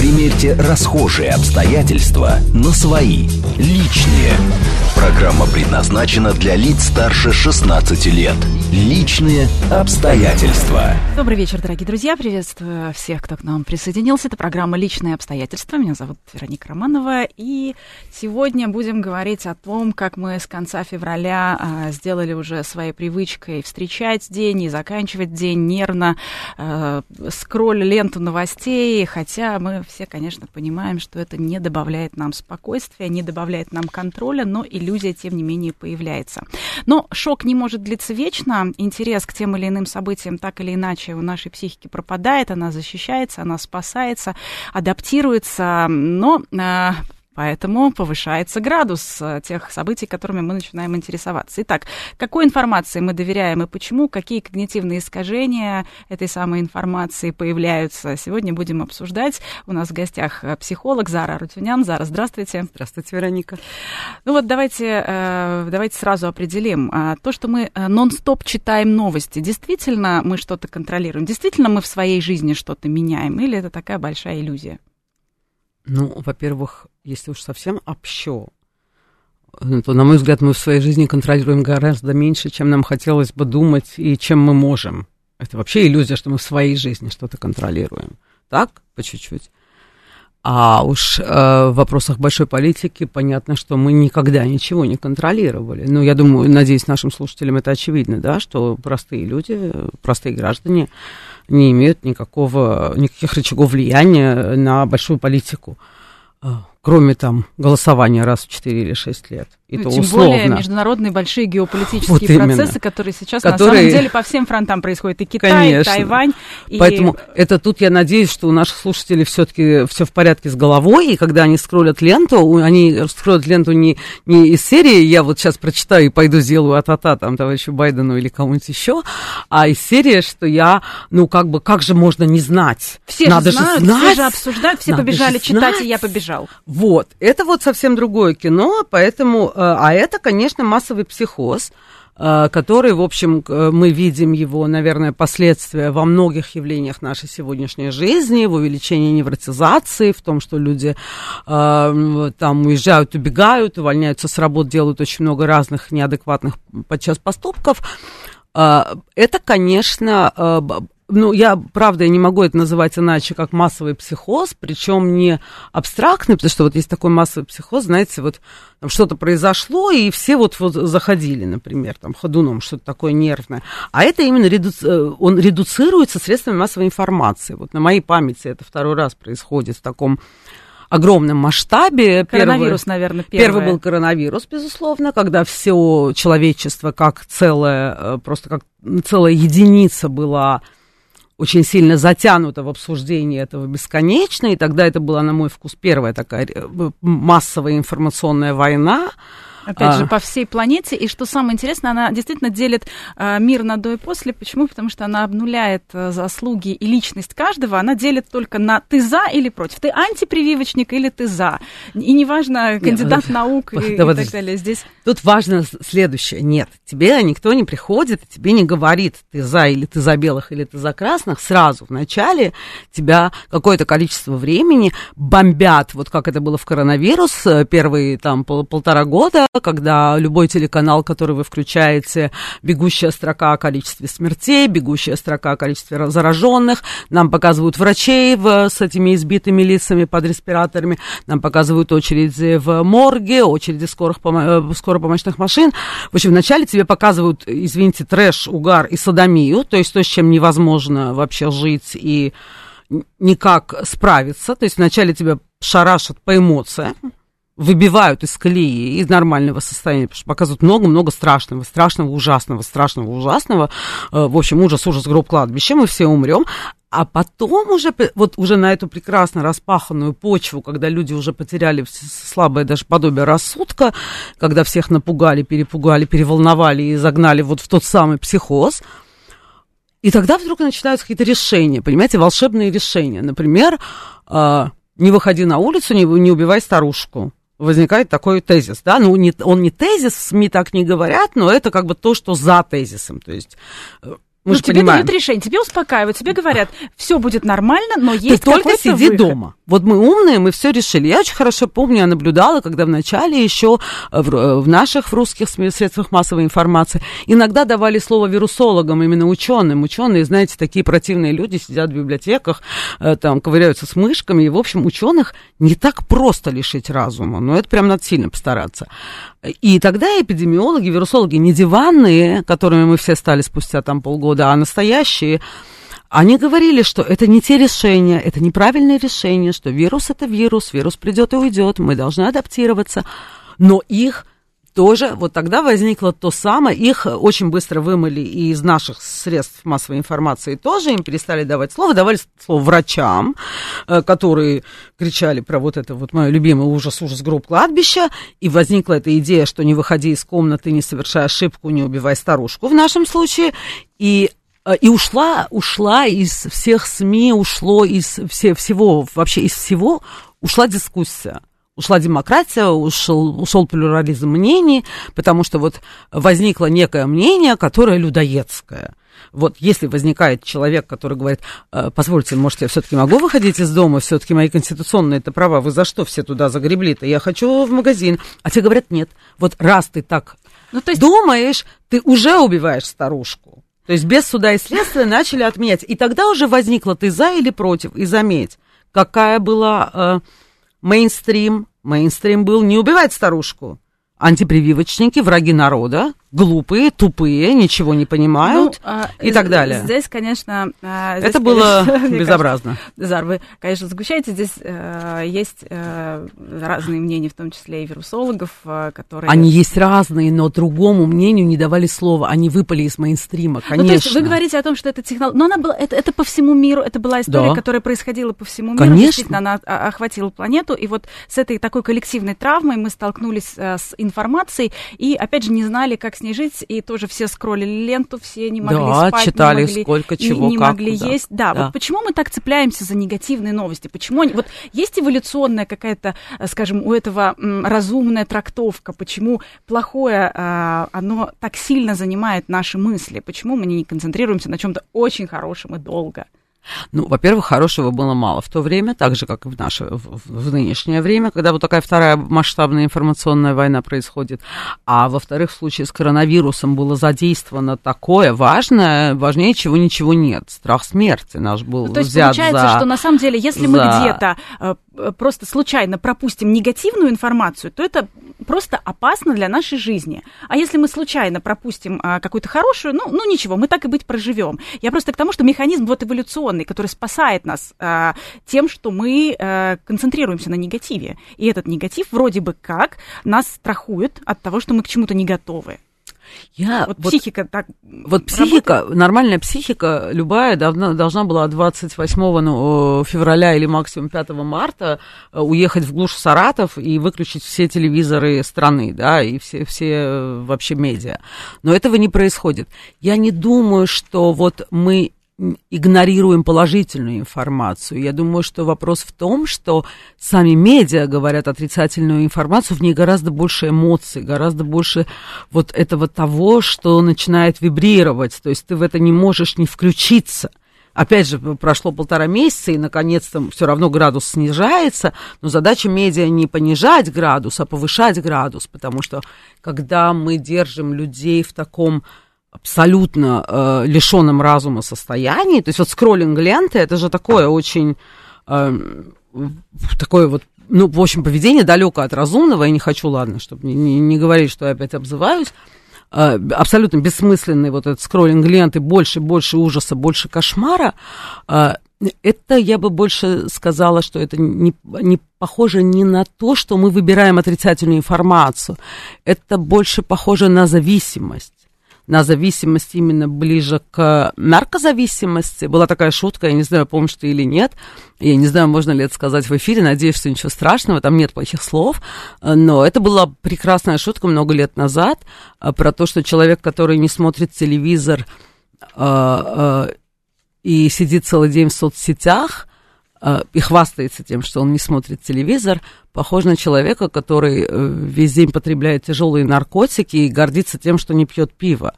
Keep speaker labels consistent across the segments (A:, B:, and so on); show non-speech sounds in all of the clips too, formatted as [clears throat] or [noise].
A: Примерьте расхожие обстоятельства на свои, личные. Программа предназначена для лиц старше 16 лет. Личные обстоятельства.
B: Добрый вечер, дорогие друзья. Приветствую всех, кто к нам присоединился. Это программа «Личные обстоятельства». Меня зовут Вероника Романова. И сегодня будем говорить о том, как мы с конца февраля а, сделали уже своей привычкой встречать день и заканчивать день нервно, а, скролля ленту новостей, хотя мы все, конечно, понимаем, что это не добавляет нам спокойствия, не добавляет нам контроля, но иллюзия, тем не менее, появляется. Но шок не может длиться вечно, интерес к тем или иным событиям так или иначе у нашей психики пропадает, она защищается, она спасается, адаптируется, но а, Поэтому повышается градус э, тех событий, которыми мы начинаем интересоваться. Итак, какой информации мы доверяем и почему, какие когнитивные искажения этой самой информации появляются, сегодня будем обсуждать. У нас в гостях э, психолог Зара Рутюнян. Зара, здравствуйте.
C: Здравствуйте, Вероника.
B: Ну вот давайте, э, давайте сразу определим. А, то, что мы нон-стоп читаем новости, действительно мы что-то контролируем? Действительно мы в своей жизни что-то меняем? Или это такая большая иллюзия?
C: Ну, во-первых, если уж совсем общо, то, на мой взгляд, мы в своей жизни контролируем гораздо меньше, чем нам хотелось бы думать и чем мы можем. Это вообще иллюзия, что мы в своей жизни что-то контролируем. Так, по чуть-чуть. А уж э, в вопросах большой политики понятно, что мы никогда ничего не контролировали. Ну, я думаю, надеюсь, нашим слушателям это очевидно, да, что простые люди, простые граждане не имеют никакого, никаких рычагов влияния на большую политику, э, кроме там голосования раз в 4 или 6 лет.
B: И ну, то тем условно. более международные большие геополитические вот процессы, которые сейчас которые... на самом деле по всем фронтам происходят. И Китай, Конечно. и Тайвань. И...
C: Поэтому это тут я надеюсь, что у наших слушателей все-таки все в порядке с головой, и когда они скроллят ленту, они скроллят ленту не, не из серии «я вот сейчас прочитаю и пойду сделаю а-та-та там товарищу Байдену или кому-нибудь еще», а из серии, что я, ну как бы, как же можно не знать?
B: Все Надо же знают, же знать, все же обсуждают, все Надо побежали читать, и я побежал.
C: Вот, это вот совсем другое кино, поэтому Э, а это, конечно, массовый психоз, э, который, в общем, мы видим его, наверное, последствия во многих явлениях нашей сегодняшней жизни, в увеличении невротизации, в том, что люди э, там уезжают, убегают, увольняются с работ, делают очень много разных неадекватных подчас поступков. Это, конечно, ну, я, правда, я не могу это называть иначе, как массовый психоз, причем не абстрактный, потому что вот есть такой массовый психоз, знаете, вот что-то произошло, и все вот, вот заходили, например, там, ходуном, что-то такое нервное. А это именно редуци... Э, он редуцируется средствами массовой информации. Вот на моей памяти это второй раз происходит в таком огромном масштабе.
B: Коронавирус, первый, наверное, первый.
C: Первый был коронавирус, безусловно, когда все человечество как целое, э, просто как целая единица была очень сильно затянуто в обсуждении этого бесконечно, и тогда это была, на мой вкус, первая такая массовая информационная война,
B: Опять а. же, по всей планете. И что самое интересное, она действительно делит а, мир на до и после. Почему? Потому что она обнуляет а, заслуги и личность каждого. Она делит только на ты за или против. Ты антипрививочник или ты за. И неважно, кандидат Нет, наук и, да, и так далее. Здесь...
C: Тут важно следующее. Нет, тебе никто не приходит, тебе не говорит, ты за или ты за белых или ты за красных. Сразу в начале тебя какое-то количество времени бомбят. Вот как это было в коронавирус, э, первые там пол, полтора года, когда любой телеканал, который вы включаете, бегущая строка о количестве смертей, бегущая строка о количестве зараженных, нам показывают врачей в, с этими избитыми лицами под респираторами, нам показывают очереди в морге, очереди скорых, э, скоропомощных машин. В общем, вначале тебе показывают, извините, трэш, угар и садомию, то есть то, с чем невозможно вообще жить и никак справиться. То есть вначале тебя шарашат по эмоциям, выбивают из колеи, из нормального состояния, потому что показывают много-много страшного, страшного, ужасного, страшного, ужасного. Э, в общем, ужас, ужас, гроб, кладбище, мы все умрем. А потом уже, вот уже на эту прекрасно распаханную почву, когда люди уже потеряли слабое даже подобие рассудка, когда всех напугали, перепугали, переволновали и загнали вот в тот самый психоз, и тогда вдруг начинаются какие-то решения, понимаете, волшебные решения. Например, э, не выходи на улицу, не, не убивай старушку возникает такой тезис, да, ну, не, он не тезис, СМИ так не говорят, но это как бы то, что за тезисом, то есть э, мы
B: ну,
C: же
B: тебе
C: понимаем.
B: дают решение, тебе успокаивают, тебе говорят, все будет нормально, но есть
C: Ты только сиди
B: выход.
C: дома. Вот мы умные, мы все решили. Я очень хорошо помню, я наблюдала, когда вначале еще в, в наших в русских средствах массовой информации иногда давали слово вирусологам, именно ученым. Ученые, знаете, такие противные люди сидят в библиотеках, э, там ковыряются с мышками. И, в общем, ученых не так просто лишить разума. Но это прям надо сильно постараться. И тогда эпидемиологи, вирусологи, не диванные, которыми мы все стали спустя там полгода, а настоящие, они говорили, что это не те решения, это неправильное решение, что вирус это вирус, вирус придет и уйдет, мы должны адаптироваться. Но их тоже, вот тогда возникло то самое, их очень быстро вымыли и из наших средств массовой информации тоже, им перестали давать слово, давали слово врачам, э, которые кричали про вот это вот мое любимое ужас, ужас гроб кладбища, и возникла эта идея, что не выходи из комнаты, не совершай ошибку, не убивай старушку в нашем случае, и э, и ушла, ушла из всех СМИ, ушло из все, всего, вообще из всего, ушла дискуссия ушла демократия, ушел, ушел плюрализм мнений, потому что вот возникло некое мнение, которое людоедское. Вот если возникает человек, который говорит, «Э, позвольте, может, я все-таки могу выходить из дома, все-таки мои конституционные это права, вы за что все туда загребли-то? Я хочу в магазин. А тебе говорят, нет. Вот раз ты так
B: Ну, то есть
C: думаешь, ты уже убиваешь старушку. То есть без суда и следствия начали отменять. И тогда уже возникло, ты за или против. И заметь, какая была э, мейнстрим. Мейнстрим был не убивать старушку. Антипрививочники, враги народа, глупые, тупые, ничего не понимают
B: Ну, а,
C: и так далее.
B: Здесь, конечно... а, здесь,
C: Это было
B: конечно, [laughs]
C: безобразно.
B: кажется, Зар, вы, конечно, сгущаете. Здесь э, есть э, разные мнения, в том числе и вирусологов, э, которые...
C: Они есть разные, но другому мнению не давали слова. Они выпали из мейнстрима, конечно.
B: Ну, то есть вы говорите о том, что это технология... Но она была, это, это по всему миру, это была история,
C: Да.
B: которая происходила по всему миру.
C: Конечно.
B: Действительно, она охватила планету. И вот с этой такой коллективной травмой мы столкнулись э, с информацией и, опять же, не знали, как с ней жить. И тоже все скроллили ленту, все не могли
C: Да,
B: спать,
C: читали
B: не могли,
C: сколько
B: не-
C: чего,
B: не,
C: как,
B: могли
C: да.
B: есть. Да,
C: Да.
B: вот почему мы так цепляемся за негативные новости? Почему они... Вот есть эволюционная какая-то, э, скажем, у этого м, разумная трактовка? Почему плохое, э, оно так сильно занимает наши мысли? Почему мы не концентрируемся на чем-то очень хорошем и долго?
C: Ну, во-первых, хорошего было мало в то время, так же, как и в наше, в, в- нынешнее время, когда вот такая вторая масштабная информационная война происходит. А во-вторых, в случае с коронавирусом было задействовано такое важное, важнее чего ничего нет. Страх смерти наш был
B: Ну, то есть
C: взят
B: получается,
C: за...
B: что на самом деле, если мы
C: за-
B: где-то э, э, просто случайно пропустим негативную информацию, то это просто опасно для нашей жизни. А если мы случайно пропустим а, какую-то хорошую, ну, ну ничего, мы так и быть проживем. Я просто к тому, что механизм вот эволюционный, который спасает нас а, тем, что мы а, концентрируемся на негативе. И этот негатив вроде бы как нас страхует от того, что мы к чему-то не готовы.
C: Я
B: Вот,
C: вот-
B: психика так
C: Вот психика, нормальная психика, любая, давно, должна была 28 ну, э, февраля или максимум 5 марта э, уехать в глушь Саратов и выключить все телевизоры страны, да, и все, все э, вообще медиа. Но этого не происходит. Я не думаю, что вот мы игнорируем положительную информацию. Я думаю, что вопрос в том, что сами медиа говорят отрицательную информацию, в ней гораздо больше эмоций, гораздо больше вот этого того, что начинает вибрировать. То есть ты в это не можешь не включиться. Опять же, прошло полтора месяца, и наконец-то все равно градус снижается, но задача медиа не понижать градус, а повышать градус, потому что когда мы держим людей в таком абсолютно э, лишенном разума состоянии. То есть вот скроллинг ленты, это же такое очень э, такое вот, ну, в общем, поведение далеко от разумного. Я не хочу, ладно, чтобы не, не, не говорить, что я опять обзываюсь. Э, абсолютно бессмысленный вот этот скроллинг ленты, больше, больше ужаса, больше кошмара. Э, это я бы больше сказала, что это не, не похоже не на то, что мы выбираем отрицательную информацию. Это больше похоже на зависимость на зависимость именно ближе к наркозависимости. Была такая шутка, я не знаю, помнишь ты или нет. Я не знаю, можно ли это сказать в эфире, надеюсь, что ничего страшного, там нет плохих слов. Но это была прекрасная шутка много лет назад а, про то, что человек, который не смотрит телевизор а, а, и сидит целый день в соцсетях, и хвастается тем, что он не смотрит телевизор, похож на человека, который э, весь день потребляет тяжелые наркотики и гордится тем, что не пьет пиво.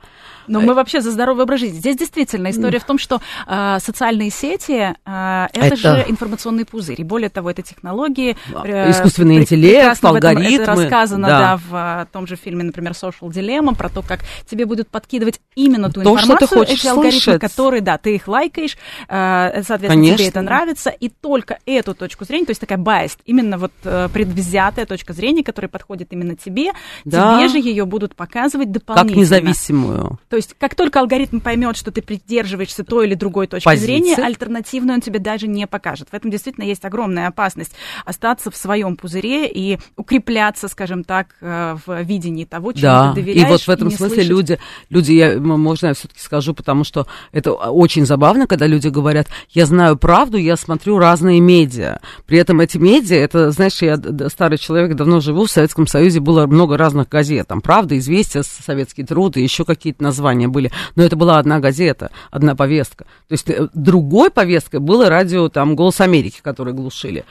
B: Но мы вообще за здоровый образ жизни. Здесь действительно история в том, что э, социальные сети э, это, это же информационный пузырь. И более того, это технологии.
C: Э, Искусственный интеллект, алгоритмы.
B: Это рассказано, да. да, в э, том же фильме, например, Social Dilemma, про то, как тебе будут подкидывать именно ту
C: то,
B: информацию,
C: что ты хочешь
B: эти алгоритмы,
C: слышать.
B: которые, да, ты их лайкаешь, э, соответственно,
C: Конечно.
B: тебе это нравится, и только эту точку зрения, то есть такая biased, именно вот э, предвзятая точка зрения, которая подходит именно тебе,
C: Да.
B: тебе же ее будут показывать
C: Как
B: дополнительно.
C: независимую.
B: То есть, как только алгоритм поймет, что ты придерживаешься той или другой точки
C: Позиции.
B: зрения, альтернативную он тебе даже не покажет. В этом действительно есть огромная опасность остаться в своем пузыре и укрепляться, скажем так, э, в видении того, чему
C: Да,
B: ты
C: и
B: доверяешь.
C: вот в этом смысле
B: слышать.
C: люди, люди, я, можно я все-таки скажу, потому что это очень забавно, когда люди говорят, я знаю правду, я смотрю разные медиа. При этом эти медиа, это, знаешь, я д- старый человек, давно живу, в Советском Союзе было много разных газет, там «Правда», «Известия», «Советский труд» и еще какие-то названия были. Но это была одна газета, одна повестка. То есть э, другой повесткой было радио, там, «Голос Америки», которые глушили.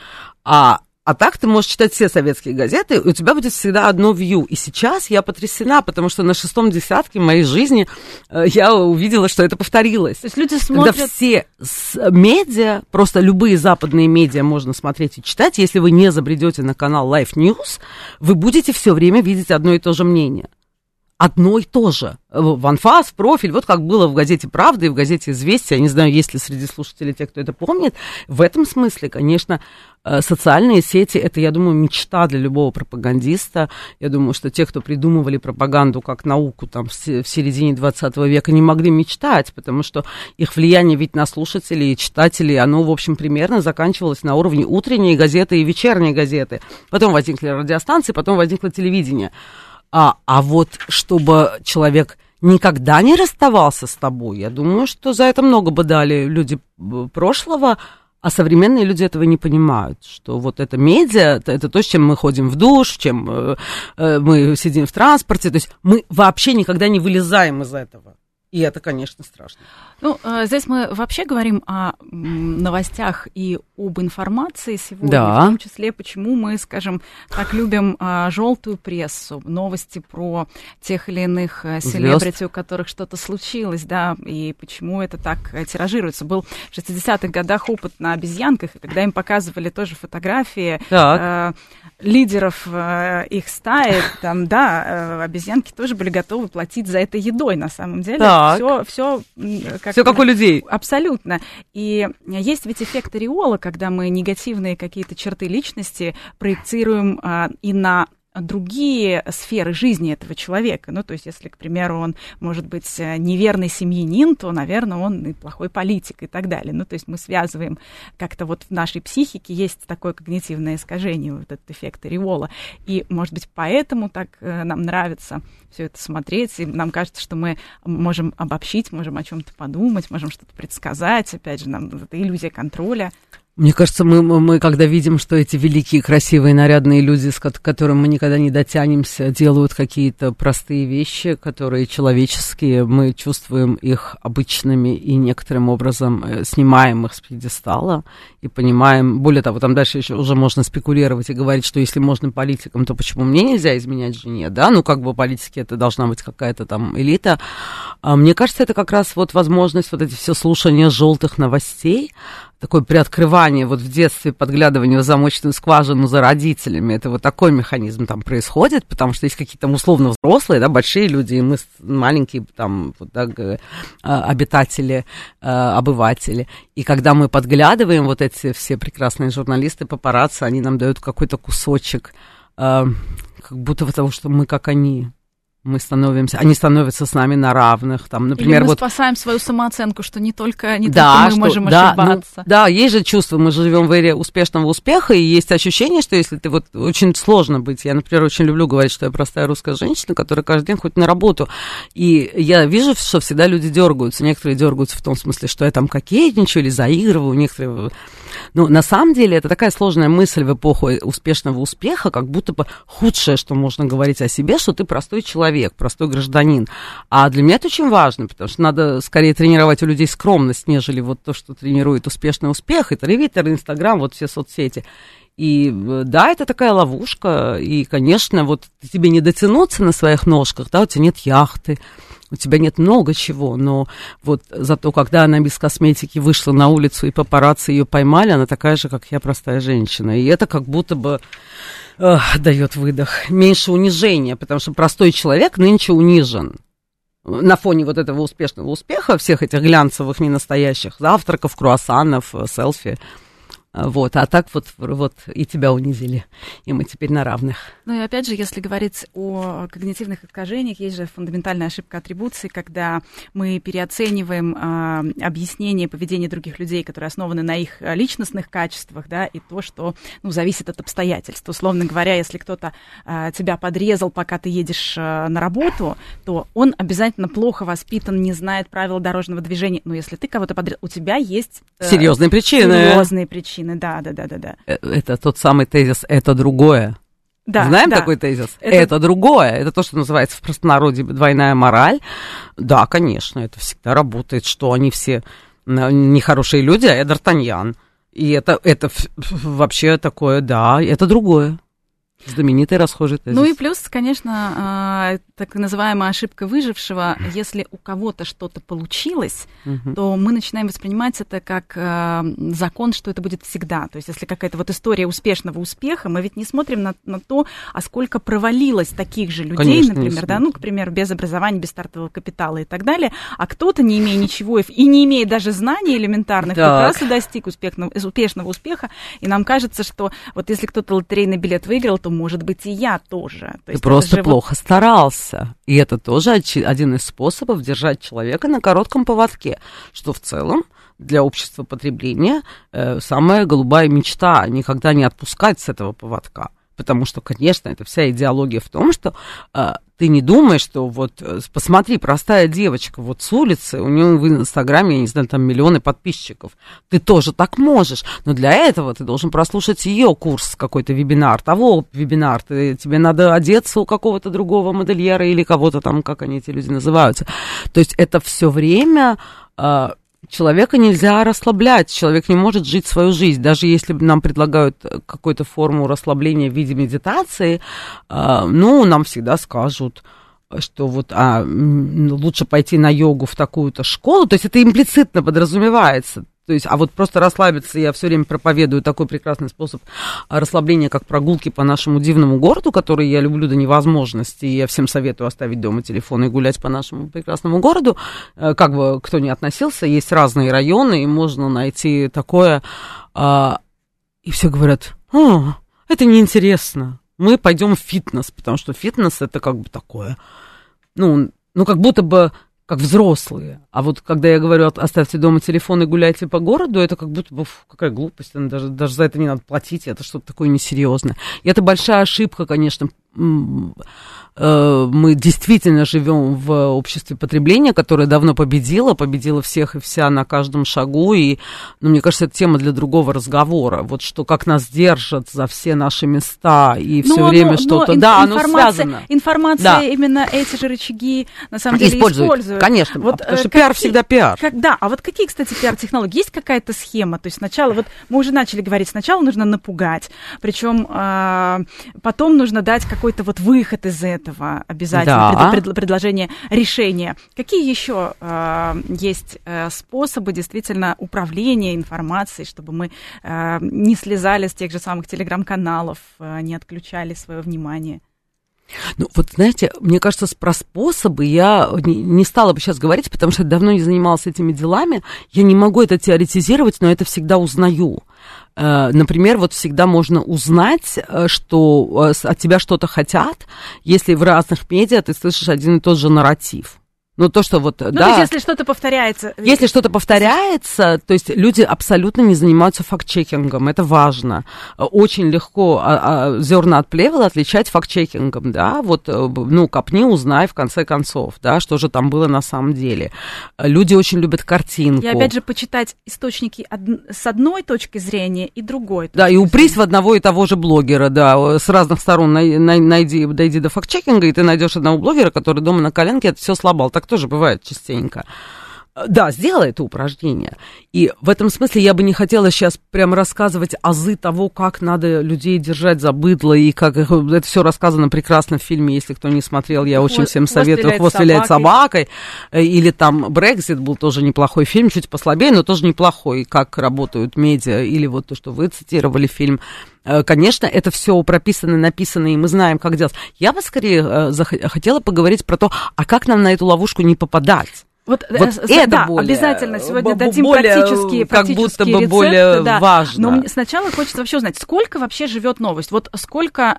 C: А а так ты можешь читать все советские газеты, и у тебя будет всегда одно вью. И сейчас я потрясена, потому что на шестом десятке моей жизни э, я увидела, что это повторилось.
B: То есть люди
C: Когда
B: смотрят...
C: все с- медиа, просто любые западные медиа можно смотреть и читать, если вы не забредете на канал Life News, вы будете все время видеть одно и то же мнение. Одно и то же. В в анфас, в профиль, вот как было в газете «Правда» и в газете «Известия». Я не знаю, есть ли среди слушателей те, кто это помнит. В этом смысле, конечно, э, социальные сети – это, я думаю, мечта для любого пропагандиста. Я думаю, что те, кто придумывали пропаганду как науку там, в середине 20 века, не могли мечтать, потому что их влияние ведь на слушателей и читателей, оно, в общем, примерно заканчивалось на уровне утренней газеты и вечерней газеты. Потом возникли радиостанции, потом возникло телевидение. А, а вот чтобы человек никогда не расставался с тобой, я думаю, что за это много бы дали люди э, прошлого, а современные люди этого не понимают, что вот это медиа, это, то, с чем мы ходим в душ, чем э, э, мы сидим в транспорте, то есть мы вообще никогда не вылезаем из этого. И это, конечно, страшно.
B: Ну, э, здесь мы вообще говорим о новостях и об информации сегодня,
C: Да.
B: в том числе, почему мы, скажем, так любим желтую прессу, новости про тех или иных э, селебрити, у которых что-то случилось, да, и почему это так э, тиражируется. Был в 60-х годах опыт на обезьянках, и когда им показывали тоже фотографии
C: Так.
B: э, лидеров э, их стаи, там, да, э, обезьянки тоже были готовы платить за это едой, на самом деле.
C: Так.
B: Все, все, как,
C: Все как у людей.
B: Абсолютно. И есть ведь эффект ореола, когда мы негативные какие-то черты личности проецируем а, и на другие сферы жизни этого человека. Ну, то есть, если, к примеру, он может быть э, неверный семьянин, то, наверное, он и плохой политик и так далее. Ну, то есть мы связываем как-то вот в нашей психике есть такое когнитивное искажение, вот этот эффект ореола. И, может быть, поэтому так э, нам нравится все это смотреть, и нам кажется, что мы можем обобщить, можем о чем-то подумать, можем что-то предсказать. Опять же, нам это иллюзия контроля.
C: Мне кажется, мы, мы, когда видим, что эти великие, красивые, нарядные люди, с которым мы никогда не дотянемся, делают какие-то простые вещи, которые человеческие, мы чувствуем их обычными и некоторым образом э, снимаем их с пьедестала и понимаем, более того, там дальше еще уже можно спекулировать и говорить, что если можно политикам, то почему мне нельзя изменять жене, да, ну как бы политики это должна быть какая-то там элита. А мне кажется, это как раз вот возможность вот эти все слушания желтых новостей, такое приоткрывание вот в детстве, подглядывание в замочную скважину за родителями, это вот такой механизм там происходит, потому что есть какие-то там условно взрослые, да, большие люди, и мы маленькие там вот, да, а, обитатели, а, обыватели. И когда мы подглядываем, вот эти все прекрасные журналисты, папарацци, они нам дают какой-то кусочек, а, как будто того, что мы как они. Мы становимся, они становятся с нами на равных, там, например,
B: Или мы
C: вот
B: спасаем свою самооценку, что не только, не
C: да,
B: только мы
C: что-
B: можем
C: да, ну,
B: ошибаться.
C: да, есть же чувство, мы живем в эре успешного успеха, и есть ощущение, что если ты вот очень сложно быть. Я, например, очень люблю говорить, что я простая русская женщина, которая каждый день ходит на работу. И я вижу, что всегда люди дергаются. Некоторые дергаются в том смысле, что я там кокетничаю или заигрываю, некоторые. Ну, на самом деле, это такая сложная мысль в эпоху успешного успеха, как будто бы худшее, что можно говорить о себе, что ты простой человек, простой гражданин. А для меня это очень важно, потому что надо скорее тренировать у людей скромность, нежели вот то, что тренирует успешный успех, и Твиттер, Инстаграм, вот все соцсети. И да, это такая ловушка, и, конечно, вот тебе не дотянуться на своих ножках, да, у тебя нет яхты, у тебя нет много чего, но вот зато, когда она без косметики вышла на улицу и папарацци ее поймали, она такая же, как я, простая женщина. И это как будто бы дает выдох. Меньше унижения, потому что простой человек нынче унижен на фоне вот этого успешного успеха, всех этих глянцевых, ненастоящих завтраков, круассанов, э, селфи, вот, а так вот, вот и тебя унизили, и мы теперь на равных.
B: Ну и опять же, если говорить о когнитивных искажениях, есть же фундаментальная ошибка атрибуции, когда мы переоцениваем а, объяснение поведения других людей, которые основаны на их личностных качествах, да, и то, что, ну, зависит от обстоятельств. Условно говоря, если кто-то а, тебя подрезал, пока ты едешь а, на работу, то он обязательно плохо воспитан, не знает правил дорожного движения. Но если ты кого-то подрезал, у тебя есть...
C: Э, серьезные причины.
B: Серьезные причины мужчины, да, да, да, да, да.
C: Э, это тот самый тезис «это другое». Да, Знаем да. такой тезис? Это... это другое. Это то, что называется в простонародье двойная мораль. Да, конечно, это всегда работает, что они все нехорошие люди, а я Д'Артаньян. И это, это вообще такое, да, это другое. Знаменитый расхожий тезис.
B: Ну и плюс, конечно, а, так называемая ошибка выжившего. [clears throat] Если у кого-то что-то получилось, угу. то мы начинаем воспринимать это как а, закон, что это будет всегда. То есть если какая-то вот история успешного успеха, мы ведь не смотрим на, на то, а сколько провалилось таких же людей, конечно, например, да, ну, к примеру, без образования, без стартового капитала и так далее, а кто-то, не имея ничего и не имея даже знаний элементарных, так. как раз и достиг успешного, успешного успеха, и нам кажется, что вот если кто-то лотерейный билет выиграл, то может быть, и я тоже.
C: То Ты просто плохо вот... старался. И это тоже один из способов держать человека на коротком поводке, что в целом для общества потребления э, самая голубая мечта никогда не отпускать с этого поводка. Потому что, конечно, это вся идеология в том, что э, ты не думаешь, что вот, э, посмотри, простая девочка вот с улицы, у нее в Инстаграме, я не знаю, там миллионы подписчиков. Ты тоже так можешь, но для этого ты должен прослушать ее курс, какой-то вебинар, того вебинар. Ты, тебе надо одеться у какого-то другого модельера или кого-то там, как они эти люди называются. То есть это все время э, человека нельзя расслаблять, человек не может жить свою жизнь. Даже если нам предлагают э, какую-то форму расслабления в виде медитации, э, ну, нам всегда скажут, что вот а, лучше пойти на йогу в такую-то школу. То есть это имплицитно подразумевается. То есть, а вот просто расслабиться, я все время проповедую такой прекрасный способ расслабления, как прогулки по нашему дивному городу, который я люблю до невозможности, и я всем советую оставить дома телефон и гулять по нашему прекрасному городу. Э, как бы кто ни относился, есть разные районы, и можно найти такое. А, и все говорят, а, это неинтересно, мы пойдем в фитнес, потому что фитнес это как бы такое, ну, ну как будто бы как взрослые. А вот когда я говорю, оставьте дома телефон и гуляйте по городу, это как будто бы какая глупость, даже, даже за это не надо платить, это что-то такое несерьезное. И это большая ошибка, конечно, мы действительно живем в обществе потребления, которое давно победило, победило всех и вся на каждом шагу. И, ну, мне кажется, это тема для другого разговора. Вот что, как нас держат за все наши места и все время что-то. Да, оно связано.
B: Информация, да. именно эти же рычаги на самом деле используют. используют.
C: Конечно, вот, потому что э, пиар всегда пиар.
B: Как, да, а вот какие, кстати, пиар-технологии? Есть какая-то схема? То есть сначала, вот мы уже начали говорить, сначала нужно напугать, причем э, потом нужно дать какой-то вот выход из этого обязательно, да. пред, пред, предложение решения. Какие еще э, есть э, способы действительно управления информацией, чтобы мы э, не слезали с тех же самых телеграм-каналов, э, не отключали свое внимание?
C: Ну, вот знаете, мне кажется, про способы я не, стала бы сейчас говорить, потому что давно не занималась этими делами. Я не могу это теоретизировать, но это всегда узнаю. Э, например, вот всегда можно узнать, э, что э, от тебя что-то хотят, если в разных медиа ты слышишь один и тот же нарратив. Ну, то, что вот, ну, да.
B: если что-то повторяется.
C: Если что-то повторяется, то есть люди абсолютно не занимаются факт-чекингом, это важно. Очень легко а, а, зерна от плевела отличать факт-чекингом, да, вот, э, ну, копни, узнай, в конце концов, да, что же там было на самом деле. Люди очень любят картинку.
B: И опять же почитать источники од... с одной точки зрения и другой.
C: Да, и упрись в одного и того же блогера, да, с разных сторон найди, дойди до факт-чекинга, и ты найдешь одного блогера, который дома на коленке это все слабал. Так тоже бывает частенько. Да, сделай это упражнение. И в этом смысле я бы не хотела сейчас прям рассказывать азы того, как надо людей держать за быдло, и как это все рассказано прекрасно в фильме, если кто не смотрел, я очень всем советую «Хвост виляет собакой». Или там «Брекзит» был тоже неплохой фильм, чуть послабее, но тоже неплохой, как работают медиа, или вот то, что вы цитировали фильм Э, конечно, это все прописано, написано, и мы знаем, как делать. Я бы скорее э, хотела поговорить про то, а как нам на эту ловушку не попадать.
B: Вот, вот э, это да, более, обязательно сегодня дадим более, практические,
C: как будто бы рецепты, более да. важно.
B: Но сначала хочется вообще узнать, сколько вообще живет новость? Вот сколько,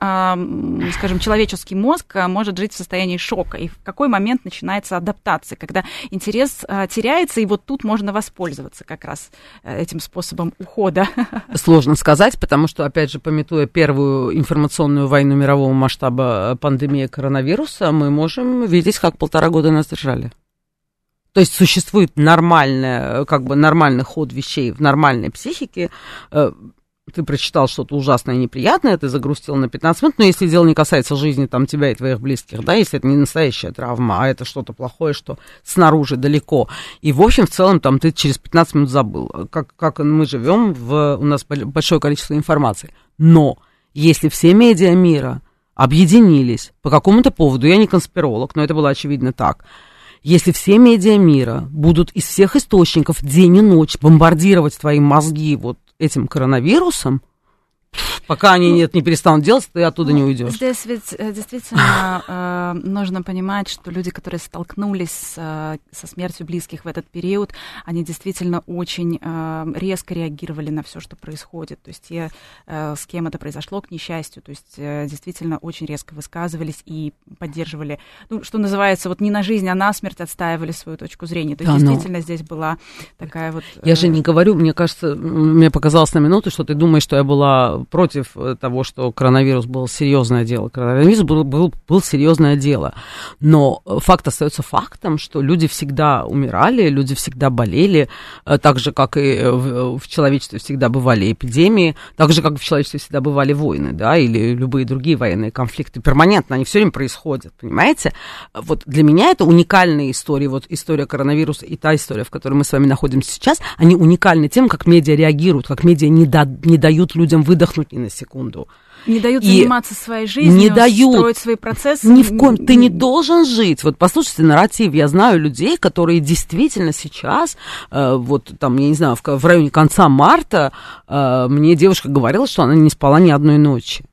B: скажем, человеческий мозг может жить в состоянии шока, и в какой момент начинается адаптация, когда интерес теряется, и вот тут можно воспользоваться как раз этим способом ухода. [laughs]
C: Сложно сказать, потому что, опять же, пометуя первую информационную войну мирового масштаба пандемии коронавируса, мы можем видеть, как полтора года нас держали. То есть существует нормальный, как бы нормальный ход вещей в нормальной психике. Э, ты прочитал что-то ужасное и неприятное, ты загрустил на 15 минут, но если дело не касается жизни там, тебя и твоих близких, да, если это не настоящая травма, а это что-то плохое, что снаружи далеко. И, в общем, в целом, там, ты через 15 минут забыл, как, как мы живем, в, у нас большое количество информации. Но если все медиа мира объединились по какому-то поводу, я не конспиролог, но это было очевидно так – если все медиа мира будут из всех источников день и ночь бомбардировать твои мозги вот этим коронавирусом, Пока они ну, нет, не перестанут делать, ты оттуда ну, не уйдешь.
B: Здесь ведь э, действительно э, нужно понимать, что люди, которые столкнулись э, со смертью близких в этот период, они действительно очень резко реагировали на все, что происходит. То есть те, с кем это произошло, к несчастью, то есть действительно очень резко высказывались и поддерживали, ну, что называется, вот не на жизнь, а на смерть отстаивали свою точку зрения. То есть да, действительно но... здесь была такая вот...
C: Я же не говорю, мне кажется, мне показалось на минуту, что ты думаешь, что я была против э, того, что коронавирус был серьезное дело. Коронавирус был, был, был серьезное дело. Но факт остается фактом, что люди всегда умирали, люди всегда болели, э, так же, как и в, в человечестве всегда бывали эпидемии, так же, как в человечестве всегда бывали войны, да, или любые другие военные конфликты. Перманентно они все время происходят, понимаете? Вот для меня это уникальная история, вот история коронавируса и та история, в которой мы с вами находимся сейчас, они уникальны тем, как медиа реагируют, как медиа не, да, не дают людям выдохнуть ни на секунду.
B: Не дают и заниматься своей жизнью,
C: не дают,
B: строить свои процессы.
C: Ни в коем, ты не должен жить. Вот послушайте нарратив, я знаю людей, которые действительно сейчас, э, вот там, я не знаю, в, в районе конца марта, э, мне девушка говорила, что она не спала ни одной ночи.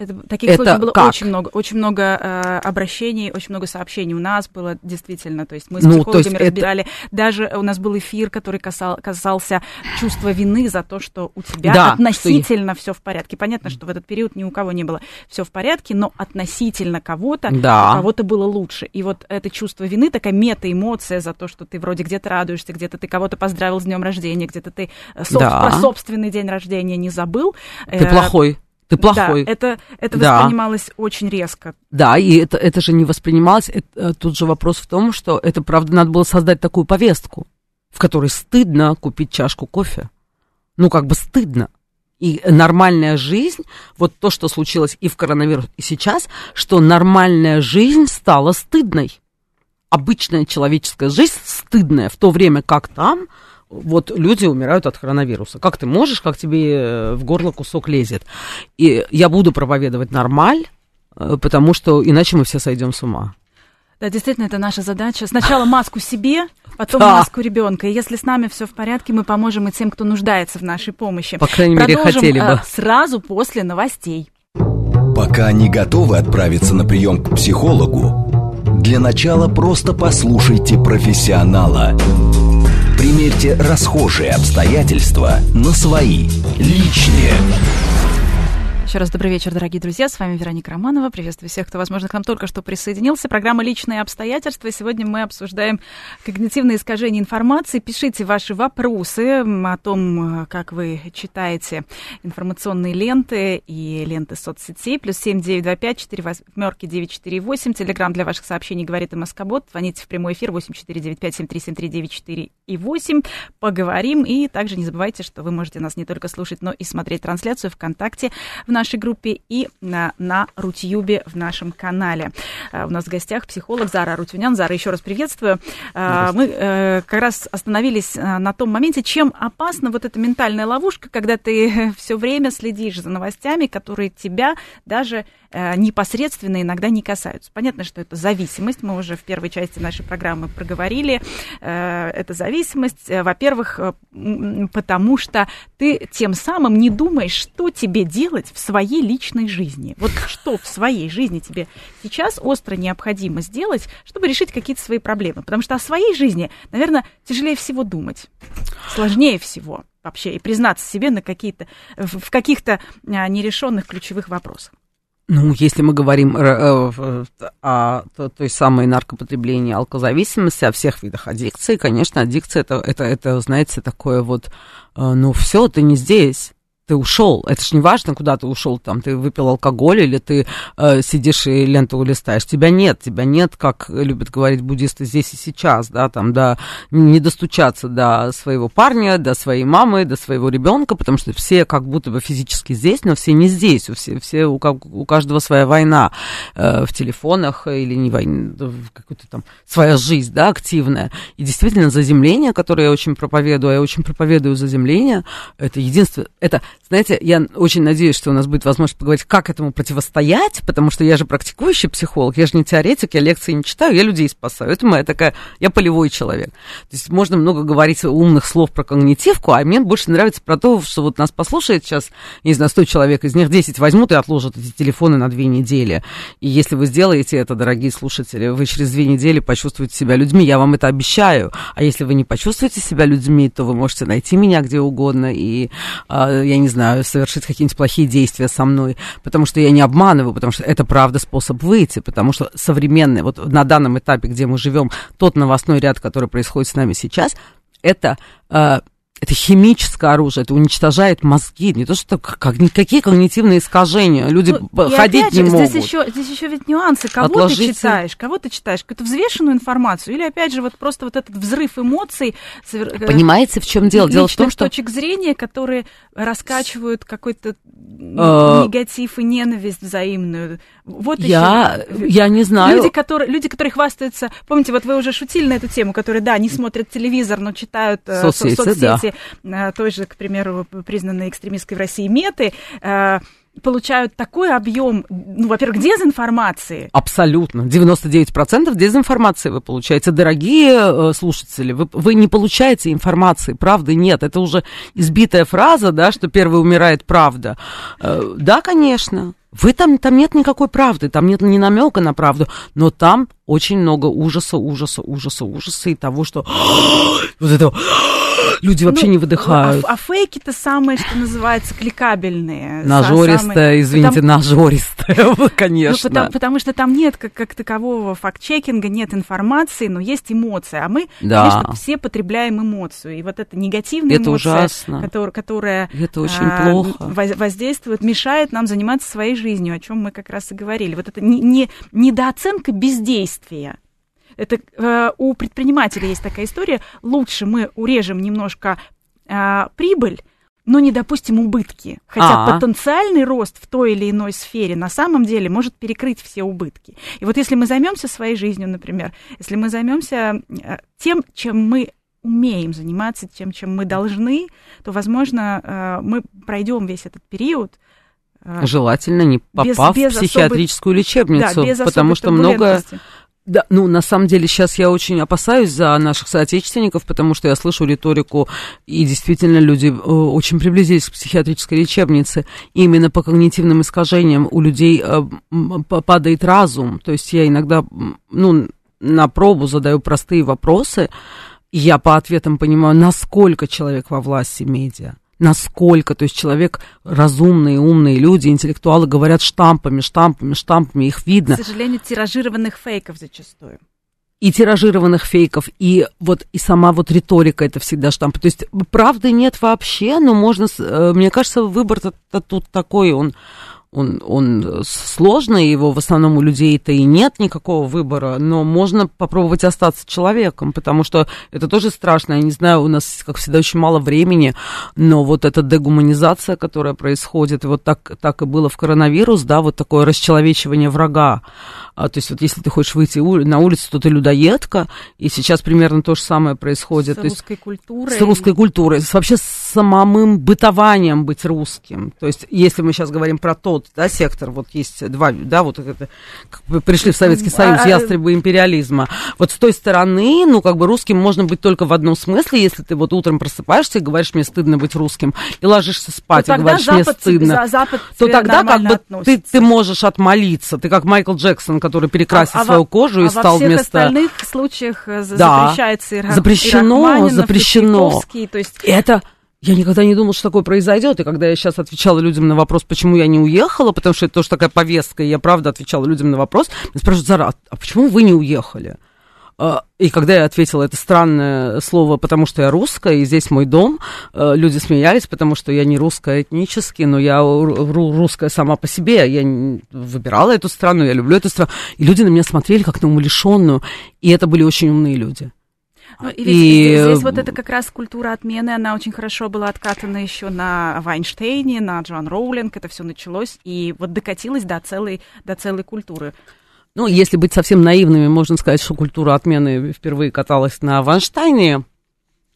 B: Это, таких это случаев было как? очень много, очень много э, обращений, очень много сообщений у нас было действительно, то есть мы с ну, психологами разбирали, это... даже у нас был эфир, который касал, касался чувства вины за то, что у тебя да, относительно что... все в порядке. Понятно, что в этот период ни у кого не было все в порядке, но относительно кого-то да. у кого-то было лучше. И вот это чувство вины, такая мета-эмоция за то, что ты вроде где-то радуешься, где-то ты кого-то поздравил с днем рождения, где-то ты э, соб... да. про собственный день рождения не забыл.
C: Ты э, плохой ты плохой.
B: Да, это, это да. воспринималось очень резко.
C: Да, и это, это же не воспринималось. Это, тут же вопрос в том, что это, правда, надо было создать такую повестку, в которой стыдно купить чашку кофе. Ну, как бы стыдно. И нормальная жизнь, вот то, что случилось и в коронавирус, и сейчас, что нормальная жизнь стала стыдной. Обычная человеческая жизнь стыдная, в то время как там вот люди умирают от коронавируса. Как ты можешь, как тебе э, в горло кусок лезет? И я буду проповедовать нормаль, э, потому что иначе мы все сойдем с ума.
B: Да, действительно, это наша задача. Сначала маску себе, потом [laughs] да. маску ребенка. И если с нами все в порядке, мы поможем и тем, кто нуждается в нашей помощи.
C: По крайней мере,
B: Продолжим,
C: хотели бы. Э,
B: сразу после новостей.
A: Пока не готовы отправиться на прием к психологу, для начала просто послушайте профессионала. Примерьте расхожие обстоятельства на свои, личные.
B: Еще раз добрый вечер, дорогие друзья. С вами Вероника Романова. Приветствую всех, кто, возможно, к нам только что присоединился. Программа «Личные обстоятельства». Сегодня мы обсуждаем когнитивные искажения информации. Пишите ваши вопросы о том, как вы читаете информационные ленты и ленты соцсетей. Плюс семь девять два пять четыре восьмерки девять четыре восемь. Телеграмм для ваших сообщений говорит Москобот. Звоните в прямой эфир восемь четыре девять пять семь три семь три девять четыре и восемь. Поговорим. И также не забывайте, что вы можете нас не только слушать, но и смотреть трансляцию ВКонтакте в нашей группе и на, на Рутюбе в нашем канале. У нас в гостях психолог Зара Рутюнян. Зара, еще раз приветствую. Мы как раз остановились на том моменте, чем опасна вот эта ментальная ловушка, когда ты [laughs] все время следишь за новостями, которые тебя даже непосредственно иногда не касаются. Понятно, что это зависимость. Мы уже в первой части нашей программы проговорили. Это зависимость, во-первых, потому что ты тем самым не думаешь, что тебе делать в своей личной жизни. Вот что в своей жизни тебе сейчас остро необходимо сделать, чтобы решить какие-то свои проблемы. Потому что о своей жизни, наверное, тяжелее всего думать. Сложнее всего вообще и признаться себе на какие-то, в каких-то а, нерешенных ключевых вопросах.
C: Ну, если мы говорим э, э, о той самой наркопотреблении, алкозависимости, о всех видах аддикции, конечно, аддикция это, это, это знаете, такое вот, э, ну, все, ты не здесь ты ушел. Это ж не важно, куда ты ушел, там, ты выпил алкоголь или ты э, сидишь и ленту листаешь. Тебя нет, тебя нет, как любят говорить буддисты, здесь и сейчас, да, там, да, не достучаться до своего парня, до своей мамы, до своего ребенка, потому что все как будто бы физически здесь, но все не здесь, у, все, все, у, у каждого своя война э, в телефонах или не война, какая-то там своя жизнь, да, активная. И действительно, заземление, которое я очень проповедую, а я очень проповедую заземление, это единственное, это знаете, я очень надеюсь, что у нас будет возможность поговорить, как этому противостоять, потому что я же практикующий психолог, я же не теоретик, я лекции не читаю, я людей спасаю. Это моя такая, я полевой человек. То есть можно много говорить умных слов про когнитивку, а мне больше нравится про то, что вот нас послушает сейчас, не знаю, 100 человек, из них 10 возьмут и отложат эти телефоны на две недели. И если вы сделаете это, дорогие слушатели, вы через две недели почувствуете себя людьми, я вам это обещаю. А если вы не почувствуете себя людьми, то вы можете найти меня где угодно, и э, я не знаю, знаю, совершить какие-нибудь плохие действия со мной, потому что я не обманываю, потому что это правда способ выйти, потому что современный, вот на данном этапе, где мы живем, тот новостной ряд, который происходит с нами сейчас, это э, это химическое оружие, это уничтожает мозги, не то что как, никакие когнитивные искажения, люди ну, ходить опять
B: не
C: же,
B: могут. Здесь еще, здесь еще ведь нюансы, кого Отложите... ты читаешь, кого ты читаешь, какую-то взвешенную информацию, или опять же вот просто вот этот взрыв эмоций.
C: Э, Понимаете, в чем дело? Дело в том, что...
B: точек зрения, которые раскачивают какой-то а, негатив и ненависть взаимную. Вот
C: я, еще. я не знаю.
B: Люди которые, люди, которые хвастаются, помните, вот вы уже шутили на эту тему, которые, да, не смотрят телевизор, но читают э, соцсети, соцсети да. той же, к примеру, признанной экстремистской в России меты, э, получают такой объем, ну, во-первых, дезинформации.
C: Абсолютно. 99% дезинформации вы получаете. Дорогие э, слушатели, вы, вы не получаете информации, правды нет. Это уже избитая фраза, да, что первый умирает правда. Э, да, конечно. Вы там, там нет никакой правды, там нет ни намека на правду, но там очень много ужаса, ужаса, ужаса, ужаса и того, что [gasps] вот это люди вообще ну, не выдыхают.
B: А, а фейки-то самые, что называется, кликабельные.
C: Нажористая, самые, извините, потому, нажористая, [laughs] конечно.
B: Ну, потому, потому что там нет как, как такового факт-чекинга, нет информации, но есть эмоция. А мы, да. конечно, все потребляем эмоцию. И вот эта негативная
C: это эмоция, ужасно.
B: Которая, которая
C: это очень а, плохо.
B: воздействует, мешает нам заниматься своей жизнью, о чем мы как раз и говорили. Вот это не, не, недооценка бездействия. Это э, у предпринимателя есть такая история. Лучше мы урежем немножко э, прибыль, но не допустим убытки. Хотя А-а. потенциальный рост в той или иной сфере на самом деле может перекрыть все убытки. И вот если мы займемся своей жизнью, например, если мы займемся э, тем, чем мы умеем заниматься, тем, чем мы должны, то, возможно, э, мы пройдем весь этот период
C: Э, Желательно не попав без, без в психиатрическую особой, лечебницу, да, потому что много... Да, ну, на самом деле, сейчас я очень опасаюсь за наших соотечественников, потому что я слышу риторику, и действительно люди э, очень приблизились к психиатрической лечебнице. И именно по когнитивным искажениям у людей э, падает разум. То есть я иногда, ну, на пробу задаю простые вопросы, и я по ответам понимаю, насколько человек во власти медиа насколько, то есть человек, разумные, умные люди, интеллектуалы говорят штампами, штампами, штампами, их видно.
B: К сожалению, тиражированных фейков зачастую
C: и тиражированных фейков, и вот и сама вот риторика это всегда штамп. То есть правды нет вообще, но можно, э, мне кажется, выбор тут такой, он он, он сложный, его в основном у людей-то и нет никакого выбора, но можно попробовать остаться человеком, потому что это тоже страшно. Я не знаю, у нас, как всегда, очень мало времени, но вот эта дегуманизация, которая происходит, вот так, так и было в коронавирус, да, вот такое расчеловечивание врага. А, то есть вот если ты хочешь выйти на улицу, то ты людоедка, и сейчас примерно то же самое происходит.
B: С русской культурой.
C: С русской культурой, с, вообще с самым бытованием быть русским. То есть если мы сейчас говорим про тот да, сектор, вот есть два, да, вот это, как бы пришли в Советский Союз, а, а, ястребы империализма. Вот с той стороны, ну, как бы русским можно быть только в одном смысле, если ты вот утром просыпаешься и говоришь, мне стыдно быть русским, и ложишься спать,
B: то
C: и говоришь,
B: Запад,
C: мне стыдно,
B: Запад
C: то тогда как бы ты, ты можешь отмолиться. Ты как Майкл Джексон, который перекрасил а, свою а кожу
B: а
C: и стал
B: во всех
C: вместо...
B: остальных случаях
C: да.
B: запрещается и
C: запрещено, запрещено.
B: То есть...
C: Это я никогда не думала, что такое произойдет. И когда я сейчас отвечала людям на вопрос, почему я не уехала, потому что это тоже такая повестка, и я правда отвечала людям на вопрос, меня спрашивают, Зара, а почему вы не уехали? А, и когда я ответила это странное слово, потому что я русская, и здесь мой дом, э, люди смеялись, потому что я не русская этнически, но я русская сама по себе. Я выбирала эту страну, я люблю эту страну. И люди на меня смотрели как на умалишенную, и это были очень умные люди.
B: Ну, и, и здесь, вот это как раз культура отмены, она очень хорошо была откатана еще на Вайнштейне, на Джоан Роулинг, это все началось, и вот докатилось до целой, до целой культуры.
C: Ну, если быть совсем наивными, можно сказать, что культура отмены впервые каталась на Вайнштейне,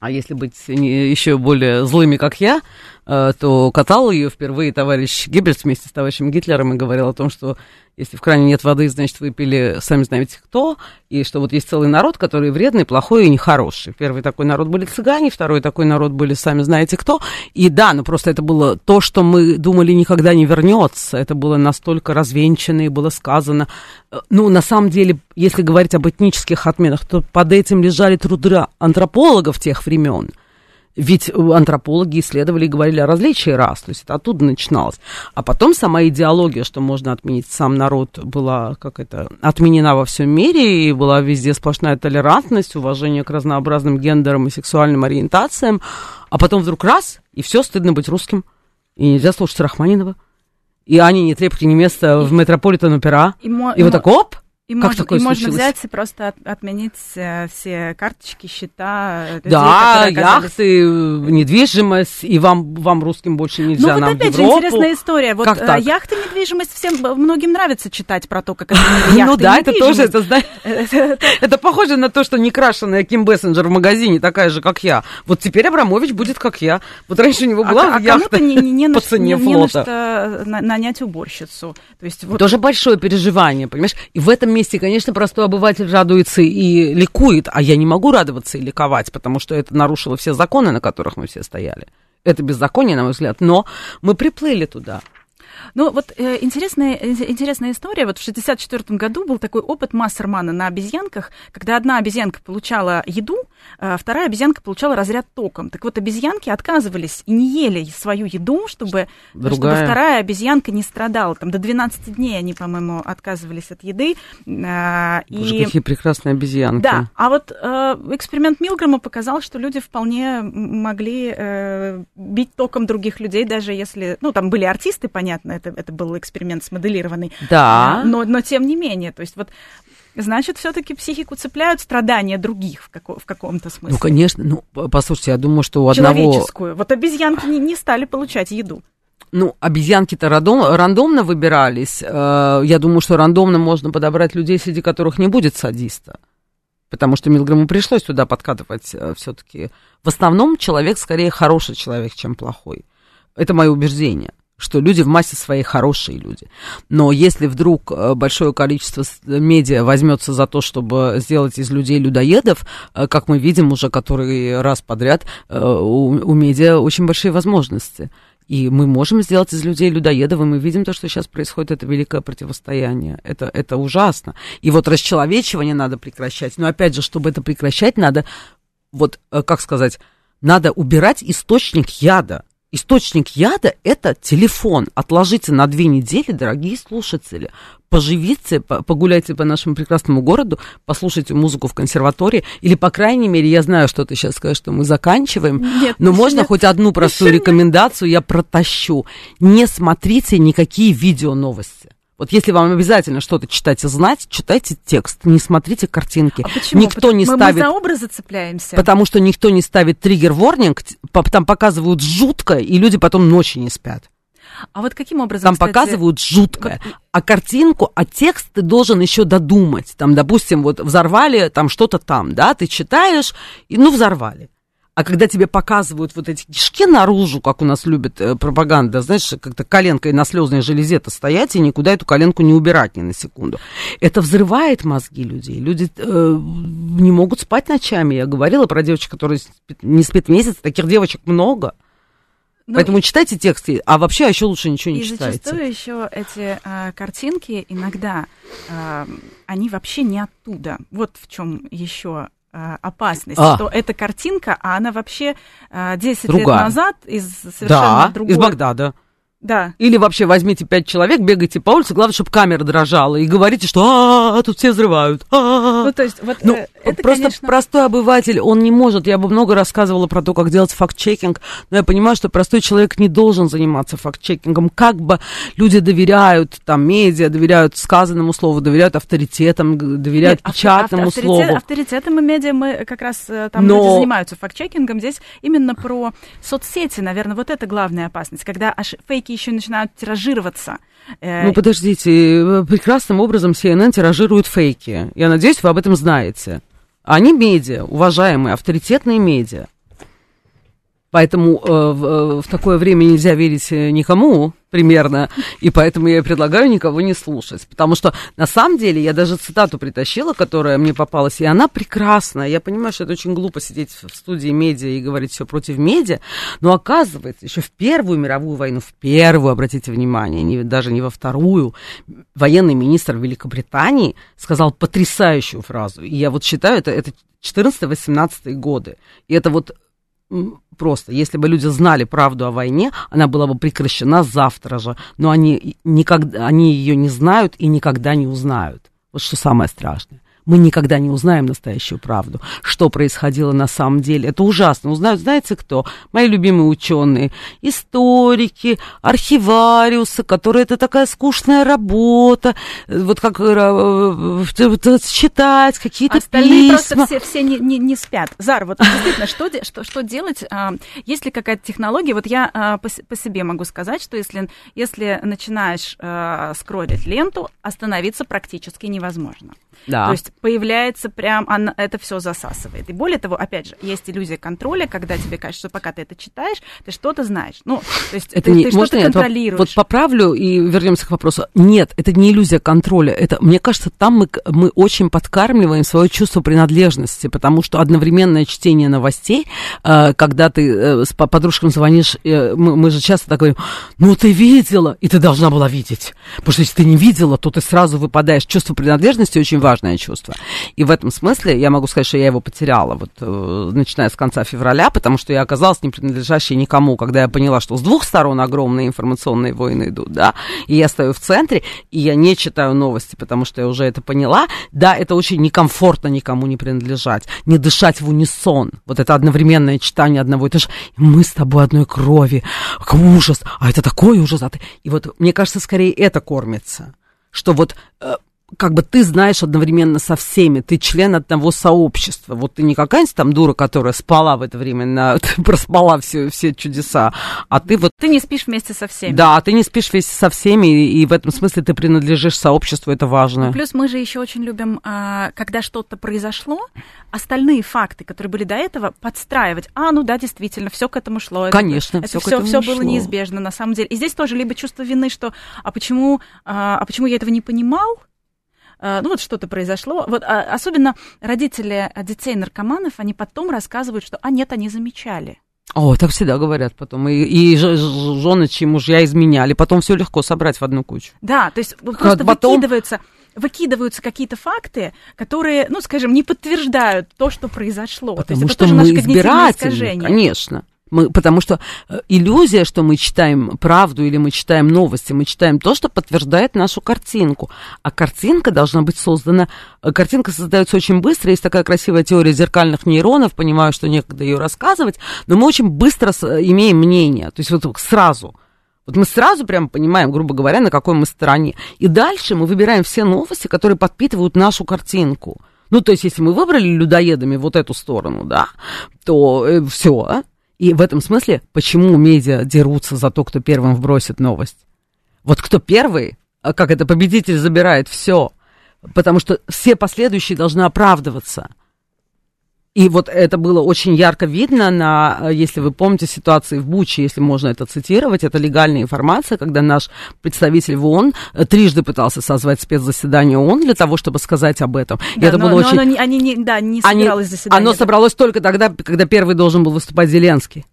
C: а если быть еще более злыми, как я, э, то катал ее впервые товарищ Геббельс вместе с товарищем Гитлером и говорил о том, что если в кране нет воды, значит, вы пили сами знаете кто, и что вот есть целый народ, который вредный, плохой и нехороший. Первый такой народ были цыгане, второй такой народ были сами знаете кто. И да, ну просто это было то, что мы думали никогда не вернется. Это было настолько развенчано и было сказано. Ну, на самом деле, если говорить об этнических отменах, то под этим лежали труды антропологов тех времен – ведь антропологи исследовали и говорили о различии рас, то есть это оттуда начиналось. А потом сама идеология, что можно отменить сам народ, была как это, отменена во всем мире, и была везде сплошная толерантность, уважение к разнообразным гендерам и сексуальным ориентациям. А потом вдруг раз, и все, стыдно быть русским. И нельзя слушать Рахманинова. И Ани не трепки не место в Метрополитен-опера. И, и, и вот так оп,
B: и, как можно, такое и можно взять и просто от, отменить э, все карточки, счета.
C: Людей, да, яхты, недвижимость, и вам, вам русским больше нельзя,
B: Ну вот
C: нам
B: опять
C: же
B: интересная история. Вот
C: как
B: э,
C: так?
B: яхты, недвижимость, всем, многим нравится читать про то, как это [laughs]
C: Ну да, это тоже, [laughs] это, это похоже на то, что некрашенная Ким Бессенджер в магазине такая же, как я. Вот теперь Абрамович будет как я. Вот раньше у него была
B: а,
C: яхта [laughs] по цене флота.
B: Не на что нанять уборщицу. То есть, вот...
C: Тоже большое переживание, понимаешь? И в этом месте, конечно, простой обыватель радуется и ликует, а я не могу радоваться и ликовать, потому что это нарушило все законы, на которых мы все стояли. Это беззаконие, на мой взгляд, но мы приплыли туда.
B: Ну, вот э, интересная, интересная история. Вот в 1964 году был такой опыт Массермана на обезьянках, когда одна обезьянка получала еду, а вторая обезьянка получала разряд током. Так вот, обезьянки отказывались и не ели свою еду, чтобы, чтобы вторая обезьянка не страдала. Там до 12 дней они, по-моему, отказывались от еды.
C: Э, Боже, и... какие прекрасные обезьянки.
B: Да, а вот э, эксперимент Милграма показал, что люди вполне могли э, бить током других людей, даже если... Ну, там были артисты, понятно, это, это был эксперимент смоделированный.
C: Да.
B: Но, но тем не менее, то есть вот значит, все-таки психику цепляют страдания других в, како- в каком-то смысле.
C: Ну, конечно. Ну, послушайте, я думаю, что у
B: одного... Человеческую. Вот обезьянки не, не стали получать еду.
C: Ну, обезьянки-то рандом, рандомно выбирались. Э, я думаю, что рандомно можно подобрать людей, среди которых не будет садиста. Потому что Милграму пришлось туда подкатывать э, все-таки. В основном человек скорее хороший человек, чем плохой. Это мое убеждение что люди в массе своей хорошие люди. Но если вдруг э, большое количество медиа возьмется за то, чтобы сделать из людей людоедов, э, как мы видим уже который раз подряд, э, у, у медиа очень большие возможности. И мы можем сделать из людей людоедов, и мы видим то, что сейчас происходит, это великое противостояние. Это, это ужасно. И вот расчеловечивание надо прекращать. Но опять же, чтобы это прекращать, надо, вот, как сказать, надо убирать источник яда источник яда – это телефон. Отложите на две недели, дорогие слушатели. Поживите, погуляйте по нашему прекрасному городу, послушайте музыку в консерватории. Или, по крайней мере, я знаю, что ты сейчас скажешь, что мы заканчиваем. Нет, но можно нет. хоть одну простую рекомендацию я протащу. Не смотрите никакие видео новости. Вот если вам обязательно что-то читать и знать, читайте текст, не смотрите картинки. А
B: почему? Никто не мы, ставит... Мы за образы цепляемся.
C: Потому что никто не ставит триггер-ворнинг, там показывают жутко, и люди потом ночи не спят.
B: А вот каким образом,
C: Там кстати... показывают жутко. А картинку, а текст ты должен еще додумать. Там, допустим, вот взорвали там что-то там, да, ты читаешь, и ну взорвали. А когда тебе показывают вот эти кишки наружу, как у нас любят э, пропаганда, знаешь, как-то коленкой на слезной железе-то стоять и никуда эту коленку не убирать ни на секунду. Это взрывает мозги людей. Люди э, не могут спать ночами. Я говорила про девочек, которые спит, не спят месяц. Таких девочек много. Ну, Поэтому читайте тексты, а вообще еще лучше ничего не и читайте.
B: И зачастую еще эти э, картинки иногда, э, они вообще не оттуда. Вот в чем еще опасность, а. что эта картинка, а она вообще 10 Другая. лет назад из совершенно
C: да,
B: другой...
C: из Багдада.
B: Да.
C: Или вообще возьмите пять человек, бегайте по улице, главное, чтобы камера дрожала, и говорите, что а, тут все взрывают.
B: Ну, то есть, вот ну,
C: это, просто конечно... простой обыватель, он не может. Я бы много рассказывала про то, как делать факт-чекинг, но я понимаю, что простой человек не должен заниматься факт-чекингом. Как бы люди доверяют там медиа, доверяют сказанному слову, доверяют авторитетам, доверяют Нет, печатному авторитет, слову.
B: Авторитетам и медиа мы как раз э, там но... люди занимаются факт-чекингом. Здесь именно про соцсети, наверное, вот это главная опасность, когда аж фейки еще начинают тиражироваться.
C: Э, ну, подождите, э, прекрасным образом CNN тиражирует фейки. Я надеюсь, вы об этом знаете. Они медиа, уважаемые, авторитетные медиа. Поэтому э, в, э, в такое время нельзя верить никому, примерно, и поэтому я предлагаю никого не слушать. Потому что на самом деле я даже цитату притащила, которая мне попалась, и она прекрасная. Я понимаю, что это очень глупо сидеть в студии медиа и говорить все против медиа, но оказывается, еще в Первую мировую войну, в первую, обратите внимание, не, даже не во вторую, военный министр Великобритании сказал потрясающую фразу. И я вот считаю, это, это 14-18 годы. И это вот просто, если бы люди знали правду о войне, она была бы прекращена завтра же, но они, никогда, они ее не знают и никогда не узнают. Вот что самое страшное мы никогда не узнаем настоящую правду, что происходило на самом деле. Это ужасно. Узнают, знаете кто? Мои любимые ученые, историки, архивариусы, которые это такая скучная работа, вот как э, э, читать какие-то
B: Остальные письма. просто все, все не, не, не спят. Зар, вот действительно, что, что, что делать? А, есть ли какая-то технология? Вот я а, по, по себе могу сказать, что если, если начинаешь а, скроллить ленту, остановиться практически невозможно.
C: Да.
B: То есть появляется прям, она, это все засасывает. И более того, опять же, есть иллюзия контроля, когда тебе кажется, что пока ты это читаешь, ты что-то знаешь. Ну, то есть это ты, не, ты что-то контролируешь.
C: Вот поправлю и вернемся к вопросу. Нет, это не иллюзия контроля. Это, мне кажется, там мы, мы очень подкармливаем свое чувство принадлежности, потому что одновременное чтение новостей, э, когда ты э, с подружкам звонишь, э, мы, мы же часто так говорим, ну ты видела, и ты должна была видеть. Потому что если ты не видела, то ты сразу выпадаешь. Чувство принадлежности очень важное чувство. И в этом смысле я могу сказать, что я его потеряла, вот, э, начиная с конца февраля, потому что я оказалась не принадлежащей никому, когда я поняла, что с двух сторон огромные информационные войны идут, да, и я стою в центре, и я не читаю новости, потому что я уже это поняла. Да, это очень некомфортно никому не принадлежать, не дышать в унисон. Вот это одновременное читание одного, это же мы с тобой одной крови, ужас, а это такой ужас. А ты... И вот мне кажется, скорее это кормится что вот э, как бы ты знаешь одновременно со всеми, ты член одного сообщества. Вот ты не какая-нибудь там дура, которая спала в это время, на, [laughs] проспала все, все чудеса, а ты вот...
B: Ты не спишь вместе со всеми.
C: Да, ты не спишь вместе со всеми, и, и в этом смысле ты принадлежишь сообществу, это важно.
B: Плюс мы же еще очень любим, а, когда что-то произошло, остальные факты, которые были до этого, подстраивать. А, ну да, действительно, все к этому шло.
C: Конечно,
B: это, все, все, все было неизбежно на самом деле. И здесь тоже либо чувство вины, что а почему, а, почему я этого не понимал, ну вот что-то произошло. Вот а, особенно родители детей наркоманов, они потом рассказывают, что, а нет, они замечали.
C: О, так всегда говорят потом. И, и жены, чьи мужья изменяли. Потом все легко собрать в одну кучу.
B: Да, то есть просто потом... выкидываются выкидываются какие-то факты, которые, ну, скажем, не подтверждают то, что произошло.
C: Потому то есть что это тоже мы избиратели, конечно. Мы, потому что э, иллюзия, что мы читаем правду или мы читаем новости, мы читаем то, что подтверждает нашу картинку. А картинка должна быть создана, э, картинка создается очень быстро, есть такая красивая теория зеркальных нейронов, понимаю, что некогда ее рассказывать, но мы очень быстро имеем мнение, то есть вот сразу. Вот мы сразу прямо понимаем, грубо говоря, на какой мы стороне. И дальше мы выбираем все новости, которые подпитывают нашу картинку. Ну, то есть, если мы выбрали людоедами вот эту сторону, да, то э, все, и в этом смысле, почему медиа дерутся за то, кто первым вбросит новость? Вот кто первый, а как это победитель забирает все, потому что все последующие должны оправдываться – и вот это было очень ярко видно на, если вы помните, ситуации в Буче, если можно это цитировать, это легальная информация, когда наш представитель в ООН э, трижды пытался созвать спецзаседание ООН для того, чтобы сказать об этом.
B: Да, и это но, было но очень... Оно, они не, да, не собиралось
C: они, заседание. Оно собралось только тогда, когда первый должен был выступать Зеленский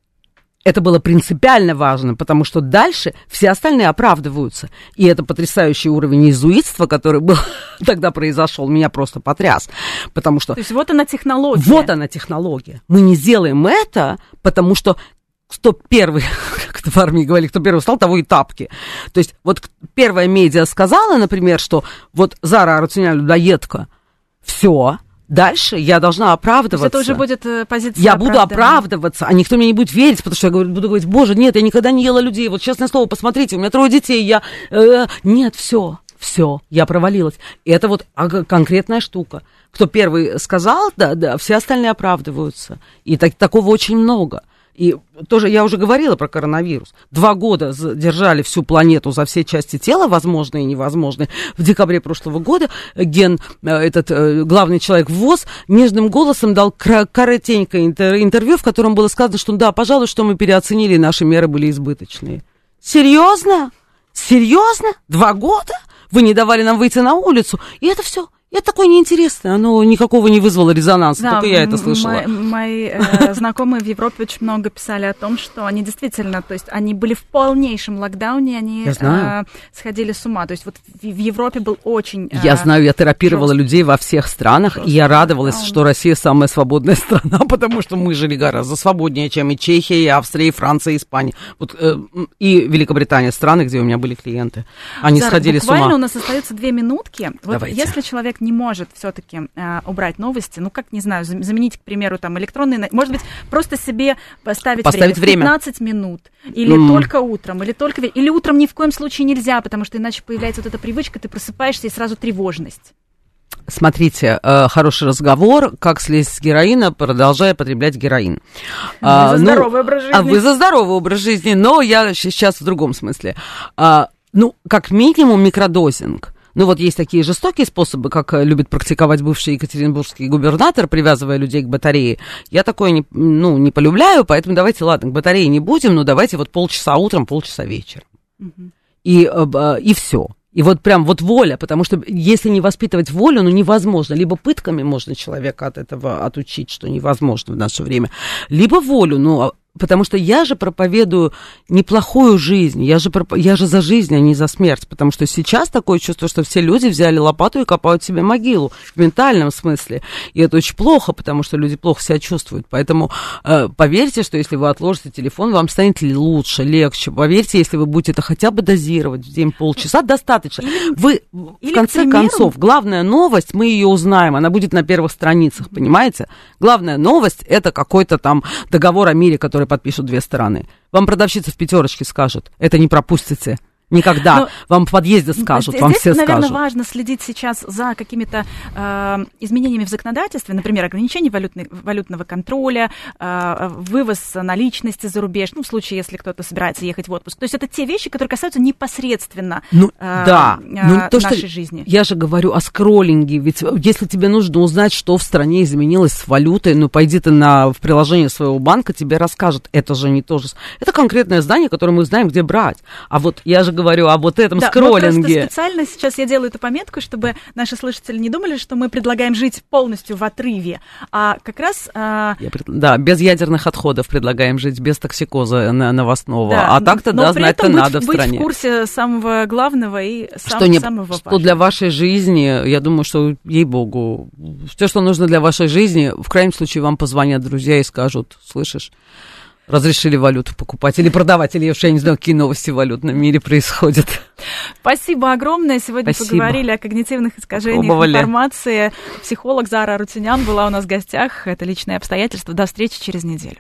C: это было принципиально важно, потому что дальше все остальные оправдываются. И это потрясающий уровень изуитства, который был [laughs] тогда произошел, меня просто потряс. Потому что...
B: То есть вот она технология.
C: Вот она технология. Мы не сделаем это, потому что кто первый, [laughs] как в армии говорили, кто первый стал, того и тапки. То есть вот первая медиа сказала, например, что вот Зара Арутюнян людоедка, все, Дальше я должна оправдываться.
B: это уже будет э, позиция
C: Я буду оправдываться, а никто мне не будет верить, потому что я буду говорить, боже, нет, я никогда не ела людей. Вот честное слово, посмотрите, у меня трое детей, я... Э, нет, все, все, я провалилась. И это вот конкретная штука. Кто первый сказал, да, да, все остальные оправдываются. И так, такого очень много. И тоже я уже говорила про коронавирус. Два года держали всю планету за все части тела, возможные и невозможные. В декабре прошлого года Ген, э, этот э, главный человек ВОЗ, нежным голосом дал коротенькое интервью, в котором было сказано, что да, пожалуй, что мы переоценили, наши меры были избыточные. Серьезно? Серьезно? Два года? Вы не давали нам выйти на улицу? И это все это такое неинтересное, оно никакого не вызвало резонанса, да, только я это слышала.
B: Мои, э, [laughs] знакомые в Европе очень много писали о том, что они действительно, то есть они были в полнейшем локдауне, они э, сходили с ума. То есть вот в, в Европе был очень...
C: Э, я знаю, я терапировала жестко. людей во всех странах, жестко. и я радовалась, локдаун. что Россия самая свободная [laughs] страна, потому что мы жили гораздо свободнее, чем и Чехия, и Австрия, и Франция, и Испания. Вот, э, и Великобритания, страны, где у меня были клиенты. Они Зара, сходили с ума.
B: буквально у нас остается две минутки. Вот Давайте. если человек не может все-таки э, убрать новости, ну, как, не знаю, заменить, к примеру, там, электронные, может быть, просто себе поставить,
C: поставить время,
B: время. 15 минут, или mm. только утром, или только... Или утром ни в коем случае нельзя, потому что иначе появляется вот эта привычка, ты просыпаешься, и сразу тревожность.
C: Смотрите, э, хороший разговор, как слезть с героина, продолжая потреблять героин.
B: Вы а, за ну, здоровый образ жизни.
C: А вы за здоровый образ жизни, но я сейчас в другом смысле. А, ну, как минимум микродозинг. Ну вот есть такие жестокие способы, как э, любит практиковать бывший екатеринбургский губернатор, привязывая людей к батарее. Я такое не, ну, не полюбляю, поэтому давайте, ладно, к батарее не будем, но давайте вот полчаса утром, полчаса вечером. Угу. И, э, э, и все. И вот прям вот воля, потому что если не воспитывать волю, ну невозможно. Либо пытками можно человека от этого отучить, что невозможно в наше время, либо волю, ну Потому что я же проповедую неплохую жизнь, я же, проп... я же за жизнь, а не за смерть. Потому что сейчас такое чувство, что все люди взяли лопату и копают себе могилу в ментальном смысле. И это очень плохо, потому что люди плохо себя чувствуют. Поэтому э, поверьте, что если вы отложите телефон, вам станет лучше, легче. Поверьте, если вы будете это хотя бы дозировать в день полчаса, достаточно. Или, вы, или, в конце примеру... концов, главная новость, мы ее узнаем, она будет на первых страницах, понимаете? Главная новость это какой-то там договор о мире, который которые подпишут две стороны. Вам продавщица в пятерочке скажет, это не пропустите. Никогда. Но вам в подъезде скажут, здесь, вам все
B: наверное,
C: скажут.
B: наверное, важно следить сейчас за какими-то э, изменениями в законодательстве, например, ограничение валютной, валютного контроля, э, вывоз наличности за рубеж, ну, в случае, если кто-то собирается ехать в отпуск. То есть это те вещи, которые касаются непосредственно
C: ну, э, да. ну,
B: то, нашей что, жизни.
C: Я же говорю о скроллинге, ведь если тебе нужно узнать, что в стране изменилось с валютой, ну, пойди ты на, в приложение своего банка, тебе расскажут. Это же не то же. Это конкретное здание, которое мы знаем, где брать. А вот я же говорю об вот этом да, скроллинге.
B: Вот специально сейчас я делаю эту пометку, чтобы наши слушатели не думали, что мы предлагаем жить полностью в отрыве, а как раз... А...
C: Пред... Да, без ядерных отходов предлагаем жить, без токсикоза новостного. Да, а так-то, да, знать-то надо
B: в
C: стране.
B: быть в курсе самого главного и сам,
C: что не,
B: самого
C: важного. Что для вашей жизни, я думаю, что, ей-богу, все, что нужно для вашей жизни, в крайнем случае вам позвонят друзья и скажут, слышишь, разрешили валюту покупать или продавать, или уж я не знаю, какие новости в валютном мире происходят.
B: Спасибо огромное. Сегодня
C: Спасибо.
B: поговорили о когнитивных искажениях
C: Пробовали.
B: информации. Психолог Зара Рутинян была у нас в гостях. Это личные обстоятельства. До встречи через неделю.